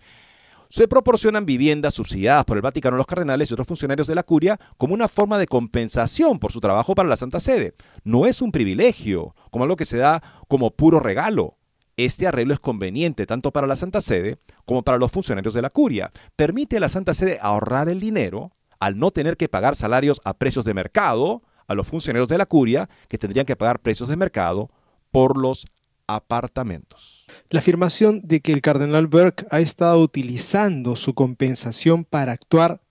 Se proporcionan viviendas subsidiadas por el Vaticano a los cardenales y otros funcionarios de la curia como una forma de compensación por su trabajo para la Santa Sede. No es un privilegio, como algo que se da como puro regalo. Este arreglo es conveniente tanto para la Santa Sede como para los funcionarios de la curia. Permite a la Santa Sede ahorrar el dinero al no tener que pagar salarios a precios de mercado a los funcionarios de la curia que tendrían que pagar precios de mercado por los apartamentos. La afirmación de que el cardenal Burke ha estado utilizando su compensación para actuar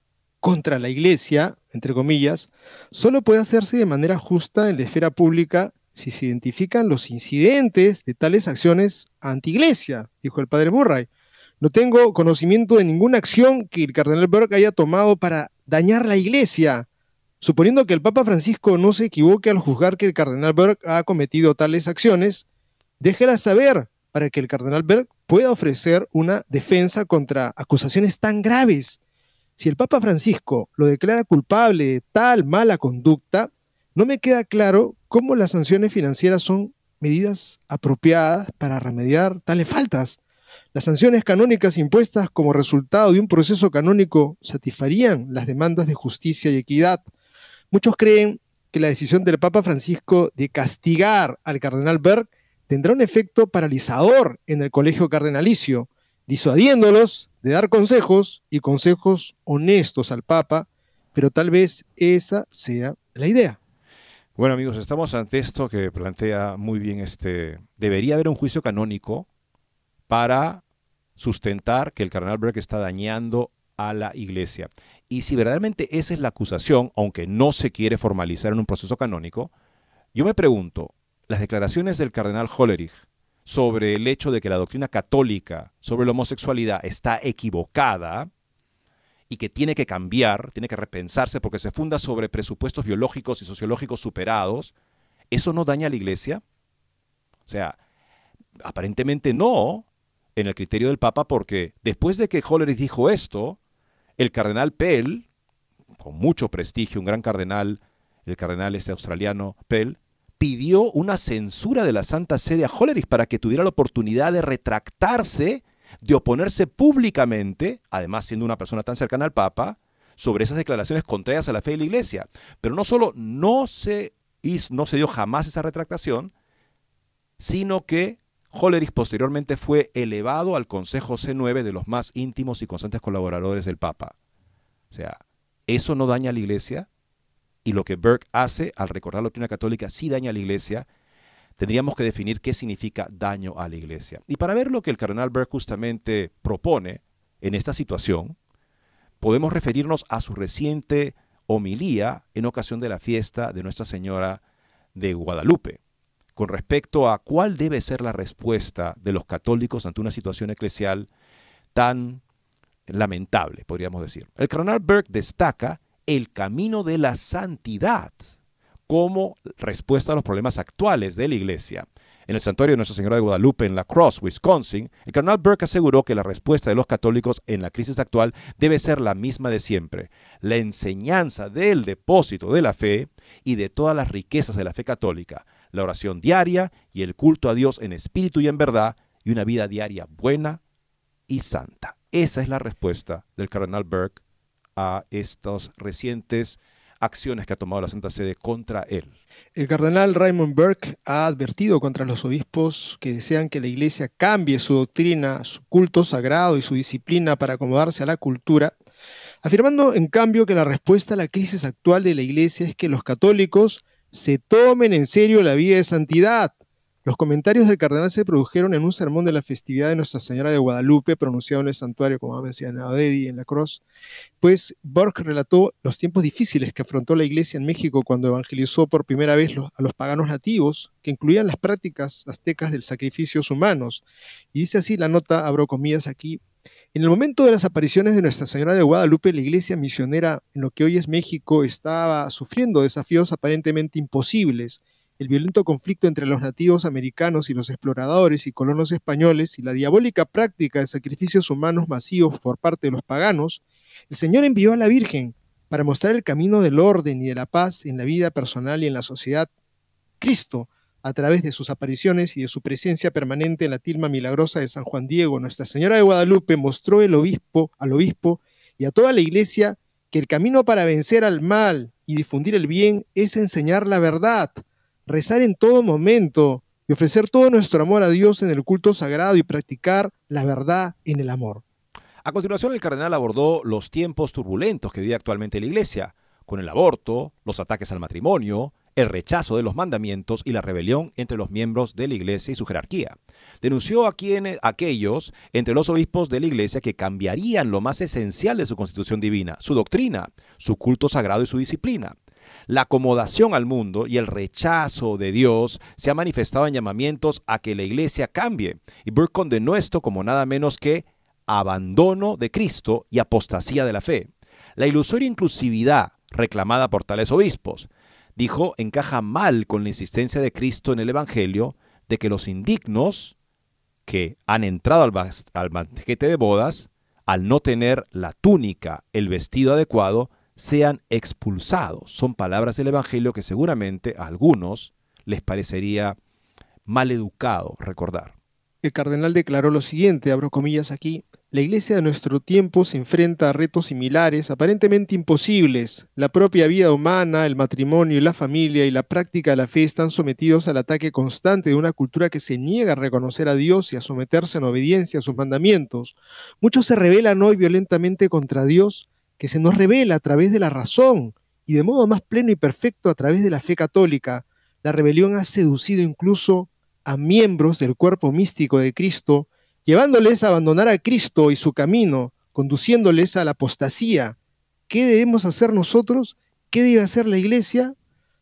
contra la iglesia, entre comillas, solo puede hacerse de manera justa en la esfera pública si se identifican los incidentes de tales acciones anti-iglesia, dijo el padre Murray. No tengo conocimiento de ninguna acción que el cardenal Burke haya tomado para dañar la iglesia. Suponiendo que el Papa Francisco no se equivoque al juzgar que el cardenal Burke ha cometido tales acciones, déjela saber para que el cardenal Burke pueda ofrecer una defensa contra acusaciones tan graves. Si el Papa Francisco lo declara culpable de tal mala conducta, no me queda claro cómo las sanciones financieras son medidas apropiadas para remediar tales faltas. Las sanciones canónicas impuestas como resultado de un proceso canónico satisfarían las demandas de justicia y equidad. Muchos creen que la decisión del Papa Francisco de castigar al cardenal Berg tendrá un efecto paralizador en el colegio cardenalicio, disuadiéndolos de dar consejos y consejos honestos al Papa, pero tal vez esa sea la idea. Bueno amigos, estamos ante esto que plantea muy bien este... Debería haber un juicio canónico para sustentar que el cardenal Berg está dañando a la iglesia. Y si verdaderamente esa es la acusación, aunque no se quiere formalizar en un proceso canónico, yo me pregunto, las declaraciones del cardenal Hollerich sobre el hecho de que la doctrina católica sobre la homosexualidad está equivocada y que tiene que cambiar, tiene que repensarse porque se funda sobre presupuestos biológicos y sociológicos superados, ¿eso no daña a la iglesia? O sea, aparentemente no, en el criterio del Papa porque después de que Hollerich dijo esto, el cardenal Pell, con mucho prestigio, un gran cardenal, el cardenal este australiano Pell, pidió una censura de la Santa Sede a Hollerich para que tuviera la oportunidad de retractarse, de oponerse públicamente, además siendo una persona tan cercana al Papa, sobre esas declaraciones contrarias a la fe de la Iglesia. Pero no solo no se, no se dio jamás esa retractación, sino que Hollerich posteriormente fue elevado al Consejo C9 de los más íntimos y constantes colaboradores del Papa. O sea, ¿eso no daña a la Iglesia? Y lo que Burke hace al recordar la doctrina católica sí daña a la Iglesia. Tendríamos que definir qué significa daño a la Iglesia. Y para ver lo que el cardenal Burke justamente propone en esta situación, podemos referirnos a su reciente homilía en ocasión de la fiesta de Nuestra Señora de Guadalupe con respecto a cuál debe ser la respuesta de los católicos ante una situación eclesial tan lamentable, podríamos decir. El cardenal Burke destaca el camino de la santidad como respuesta a los problemas actuales de la Iglesia. En el santuario de Nuestra Señora de Guadalupe en La Crosse, Wisconsin, el cardenal Burke aseguró que la respuesta de los católicos en la crisis actual debe ser la misma de siempre, la enseñanza del depósito de la fe y de todas las riquezas de la fe católica, la oración diaria y el culto a Dios en espíritu y en verdad y una vida diaria buena y santa. Esa es la respuesta del cardenal Burke a estas recientes acciones que ha tomado la Santa Sede contra él. El cardenal Raymond Burke ha advertido contra los obispos que desean que la Iglesia cambie su doctrina, su culto sagrado y su disciplina para acomodarse a la cultura, afirmando en cambio que la respuesta a la crisis actual de la Iglesia es que los católicos se tomen en serio la vida de santidad. Los comentarios del cardenal se produjeron en un sermón de la festividad de Nuestra Señora de Guadalupe, pronunciado en el santuario, como ha mencionado Eddie, en la cruz, pues Burke relató los tiempos difíciles que afrontó la iglesia en México cuando evangelizó por primera vez a los paganos nativos, que incluían las prácticas aztecas del sacrificios humanos. Y dice así la nota, abro comillas aquí, en el momento de las apariciones de Nuestra Señora de Guadalupe, la iglesia misionera en lo que hoy es México estaba sufriendo desafíos aparentemente imposibles. El violento conflicto entre los nativos americanos y los exploradores y colonos españoles y la diabólica práctica de sacrificios humanos masivos por parte de los paganos, el Señor envió a la Virgen para mostrar el camino del orden y de la paz en la vida personal y en la sociedad. Cristo, a través de sus apariciones y de su presencia permanente en la tilma milagrosa de San Juan Diego, Nuestra Señora de Guadalupe mostró el obispo, al obispo y a toda la iglesia que el camino para vencer al mal y difundir el bien es enseñar la verdad, rezar en todo momento y ofrecer todo nuestro amor a Dios en el culto sagrado y practicar la verdad en el amor. A continuación, el cardenal abordó los tiempos turbulentos que vive actualmente la Iglesia, con el aborto, los ataques al matrimonio, el rechazo de los mandamientos y la rebelión entre los miembros de la Iglesia y su jerarquía. Denunció a quienes, aquellos entre los obispos de la Iglesia que cambiarían lo más esencial de su constitución divina, su doctrina, su culto sagrado y su disciplina. La acomodación al mundo y el rechazo de Dios se ha manifestado en llamamientos a que la Iglesia cambie, y Burke condenó esto como nada menos que abandono de Cristo y apostasía de la fe. La ilusoria inclusividad reclamada por tales obispos, dijo, encaja mal con la insistencia de Cristo en el Evangelio de que los indignos que han entrado al, banquete de bodas, al no tener la túnica, el vestido adecuado, sean expulsados. Son palabras del Evangelio que seguramente a algunos les parecería mal educado recordar. El cardenal declaró lo siguiente, abro comillas aquí, la iglesia de nuestro tiempo se enfrenta a retos similares, aparentemente imposibles. La propia vida humana, el matrimonio y la familia y la práctica de la fe están sometidos al ataque constante de una cultura que se niega a reconocer a Dios y a someterse en obediencia a sus mandamientos. Muchos se rebelan hoy violentamente contra Dios, que se nos revela a través de la razón y de modo más pleno y perfecto a través de la fe católica. La rebelión ha seducido incluso a miembros del cuerpo místico de Cristo, llevándoles a abandonar a Cristo y su camino, conduciéndoles a la apostasía. ¿Qué debemos hacer nosotros? ¿Qué debe hacer la iglesia?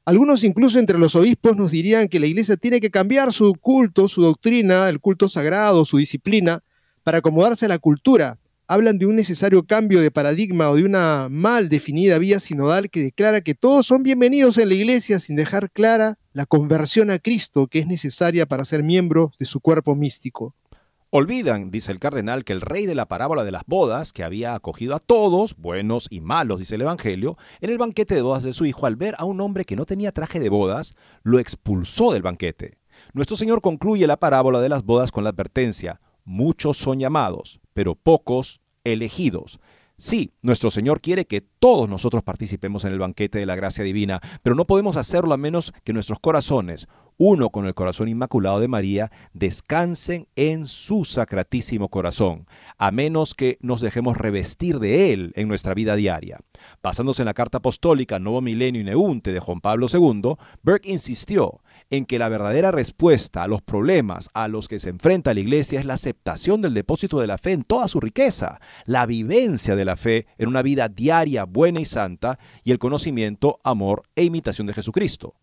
Algunos incluso entre los obispos nos dirían que la iglesia tiene que cambiar su culto, su doctrina, el culto sagrado, su disciplina, para acomodarse a la cultura. Hablan de un necesario cambio de paradigma o de una mal definida vía sinodal que declara que todos son bienvenidos en la iglesia sin dejar clara la conversión a Cristo que es necesaria para ser miembros de su cuerpo místico. Olvidan, dice el cardenal, que el rey de la parábola de las bodas, que había acogido a todos, buenos y malos, dice el Evangelio, en el banquete de bodas de su hijo, al ver a un hombre que no tenía traje de bodas, lo expulsó del banquete. Nuestro Señor concluye la parábola de las bodas con la advertencia, muchos son llamados, pero pocos elegidos. Sí, nuestro Señor quiere que todos nosotros participemos en el banquete de la gracia divina, pero no podemos hacerlo a menos que nuestros corazones, uno con el corazón inmaculado de María, descansen en su sacratísimo corazón, a menos que nos dejemos revestir de él en nuestra vida diaria. Basándose en la carta apostólica Nuevo Milenio y Neunte de Juan Pablo II, Burke insistió en que la verdadera respuesta a los problemas a los que se enfrenta la Iglesia es la aceptación del depósito de la fe en toda su riqueza, la vivencia de la fe en una vida diaria buena y santa y el conocimiento, amor e imitación de Jesucristo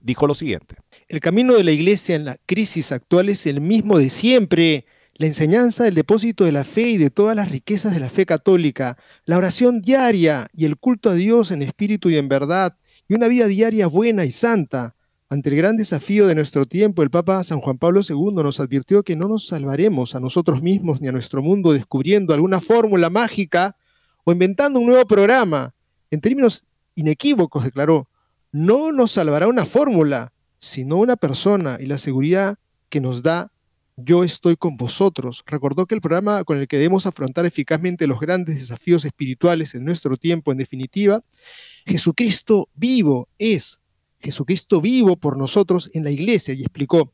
dijo lo siguiente. El camino de la iglesia en la crisis actual es el mismo de siempre. La enseñanza del depósito de la fe y de todas las riquezas de la fe católica, la oración diaria y el culto a Dios en espíritu y en verdad, y una vida diaria buena y santa. Ante el gran desafío de nuestro tiempo, el Papa San Juan Pablo II nos advirtió que no nos salvaremos a nosotros mismos ni a nuestro mundo descubriendo alguna fórmula mágica o inventando un nuevo programa. En términos inequívocos, declaró, no nos salvará una fórmula, sino una persona y la seguridad que nos da yo estoy con vosotros. Recordó que el programa con el que debemos afrontar eficazmente los grandes desafíos espirituales en nuestro tiempo, en definitiva, Jesucristo vivo es, Jesucristo vivo por nosotros en la iglesia, y explicó,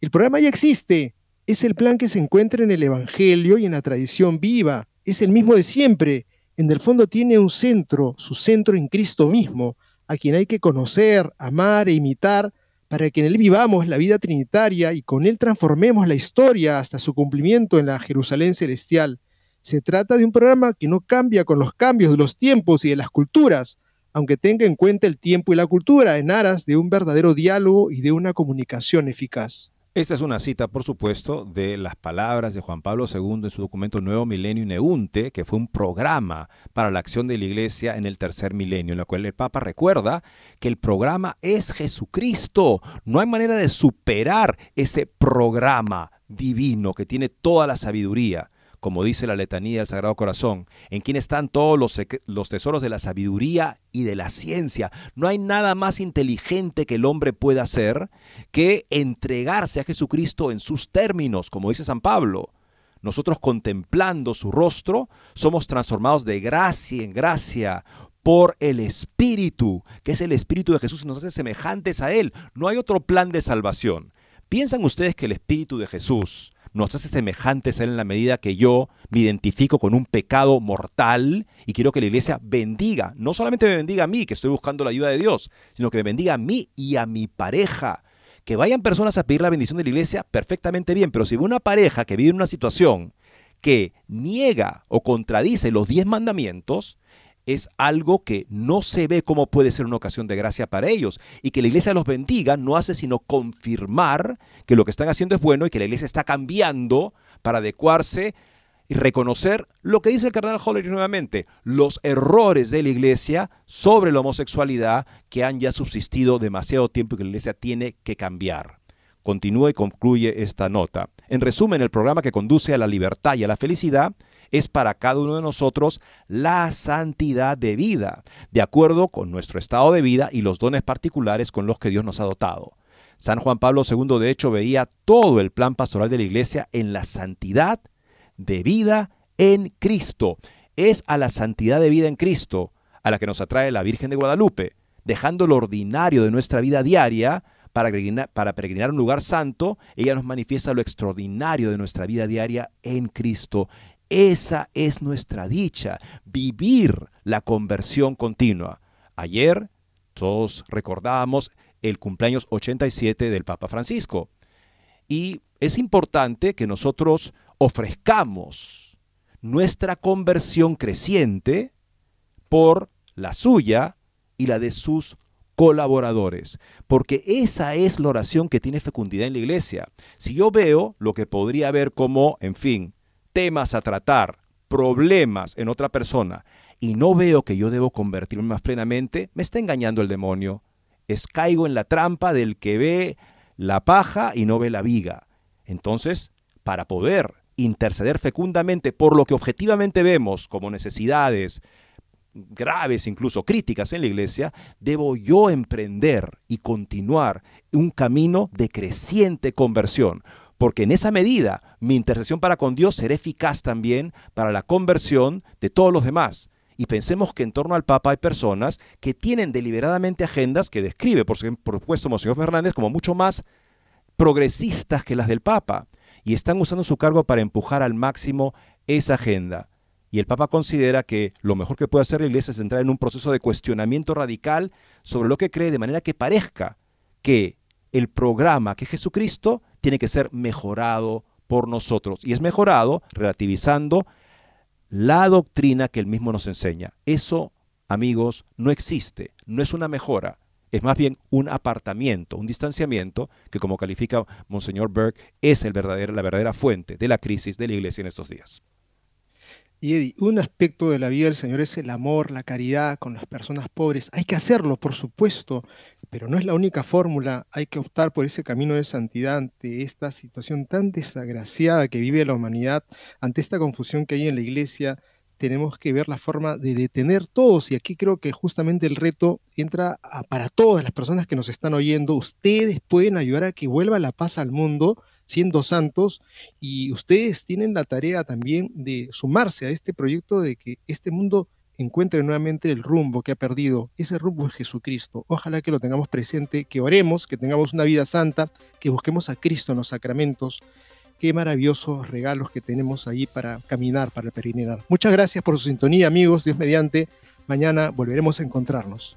el programa ya existe, es el plan que se encuentra en el Evangelio y en la tradición viva, es el mismo de siempre, en el fondo tiene un centro, su centro en Cristo mismo, a quien hay que conocer, amar e imitar, para que en Él vivamos la vida trinitaria y con Él transformemos la historia hasta su cumplimiento en la Jerusalén celestial. Se trata de un programa que no cambia con los cambios de los tiempos y de las culturas, aunque tenga en cuenta el tiempo y la cultura en aras de un verdadero diálogo y de una comunicación eficaz. Esta es una cita, por supuesto, de las palabras de Juan Pablo II en su documento Nuevo Milenio Neunte, que fue un programa para la acción de la Iglesia en el tercer milenio, en la cual el Papa recuerda que el programa es Jesucristo. No hay manera de superar ese programa divino que tiene toda la sabiduría como dice la letanía del Sagrado Corazón, en quien están todos los, tesoros de la sabiduría y de la ciencia. No hay nada más inteligente que el hombre pueda hacer que entregarse a Jesucristo en sus términos, como dice San Pablo. Nosotros contemplando su rostro, somos transformados de gracia en gracia por el Espíritu, que es el Espíritu de Jesús y nos hace semejantes a Él. No hay otro plan de salvación. ¿Piensan ustedes que el Espíritu de Jesús nos hace semejantes a Él en la medida que yo me identifico con un pecado mortal y quiero que la iglesia bendiga, no solamente me bendiga a mí, que estoy buscando la ayuda de Dios, sino que me bendiga a mí y a mi pareja. Que vayan personas a pedir la bendición de la iglesia, perfectamente bien, pero si ve una pareja que vive en una situación que niega o contradice los diez mandamientos, es algo que no se ve cómo puede ser una ocasión de gracia para ellos. Y que la iglesia los bendiga no hace sino confirmar que lo que están haciendo es bueno y que la iglesia está cambiando para adecuarse y reconocer lo que dice el cardenal Hollery nuevamente, los errores de la iglesia sobre la homosexualidad que han ya subsistido demasiado tiempo y que la iglesia tiene que cambiar. Continúa y concluye esta nota. En resumen, el programa que conduce a la libertad y a la felicidad es para cada uno de nosotros la santidad de vida, de acuerdo con nuestro estado de vida y los dones particulares con los que Dios nos ha dotado. San Juan Pablo II de hecho veía todo el plan pastoral de la iglesia en la santidad de vida en Cristo. Es a la santidad de vida en Cristo a la que nos atrae la Virgen de Guadalupe, dejando lo ordinario de nuestra vida diaria para peregrinar, para peregrinar un lugar santo, ella nos manifiesta lo extraordinario de nuestra vida diaria en Cristo. Esa es nuestra dicha, vivir la conversión continua. Ayer todos recordábamos el cumpleaños 87 del Papa Francisco. Y es importante que nosotros ofrezcamos nuestra conversión creciente por la suya y la de sus colaboradores, porque esa es la oración que tiene fecundidad en la iglesia. Si yo veo lo que podría haber como, en fin, temas a tratar, problemas en otra persona, y no veo que yo debo convertirme más plenamente, me está engañando el demonio. Es caigo en la trampa del que ve la paja y no ve la viga. Entonces, para poder interceder fecundamente por lo que objetivamente vemos como necesidades graves, incluso críticas en la iglesia, debo yo emprender y continuar un camino de creciente conversión porque en esa medida mi intercesión para con Dios será eficaz también para la conversión de todos los demás. Y pensemos que en torno al Papa hay personas que tienen deliberadamente agendas que describe, por supuesto, Monseñor Fernández, como mucho más progresistas que las del Papa, y están usando su cargo para empujar al máximo esa agenda. Y el Papa considera que lo mejor que puede hacer la Iglesia es entrar en un proceso de cuestionamiento radical sobre lo que cree, de manera que parezca que el programa que Jesucristo tiene que ser mejorado por nosotros. Y es mejorado relativizando la doctrina que él mismo nos enseña. Eso, amigos, no existe, no es una mejora, es más bien un apartamiento, un distanciamiento que, como califica Monseñor Berg, es el la verdadera fuente de la crisis de la iglesia en estos días. Y Eddie, un aspecto de la vida del Señor es el amor, la caridad con las personas pobres. Hay que hacerlo, por supuesto, pero no es la única fórmula. Hay que optar por ese camino de santidad ante esta situación tan desagraciada que vive la humanidad, ante esta confusión que hay en la iglesia. Tenemos que ver la forma de detener todos y aquí creo que justamente el reto entra para todas las personas que nos están oyendo. Ustedes pueden ayudar a que vuelva la paz al mundo siendo santos y ustedes tienen la tarea también de sumarse a este proyecto de que este mundo encuentre nuevamente el rumbo que ha perdido. Ese rumbo es Jesucristo. Ojalá que lo tengamos presente, que oremos, que tengamos una vida santa, que busquemos a Cristo en los sacramentos. Qué maravillosos regalos que tenemos ahí para caminar, para peregrinar. Muchas gracias por su sintonía, amigos. Dios mediante. Mañana volveremos a encontrarnos.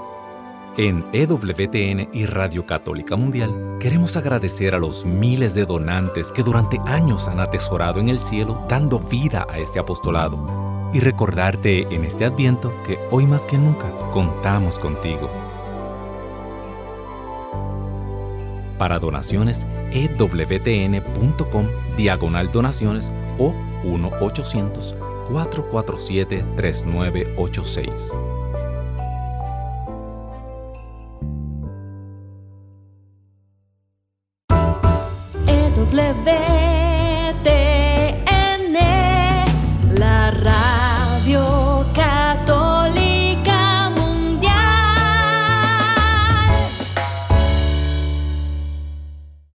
En EWTN y Radio Católica Mundial queremos agradecer a los miles de donantes que durante años han atesorado en el cielo dando vida a este apostolado y recordarte en este adviento que hoy más que nunca contamos contigo. Para donaciones, ewtn.com diagonal donaciones o 1-800-447-3986. EWTN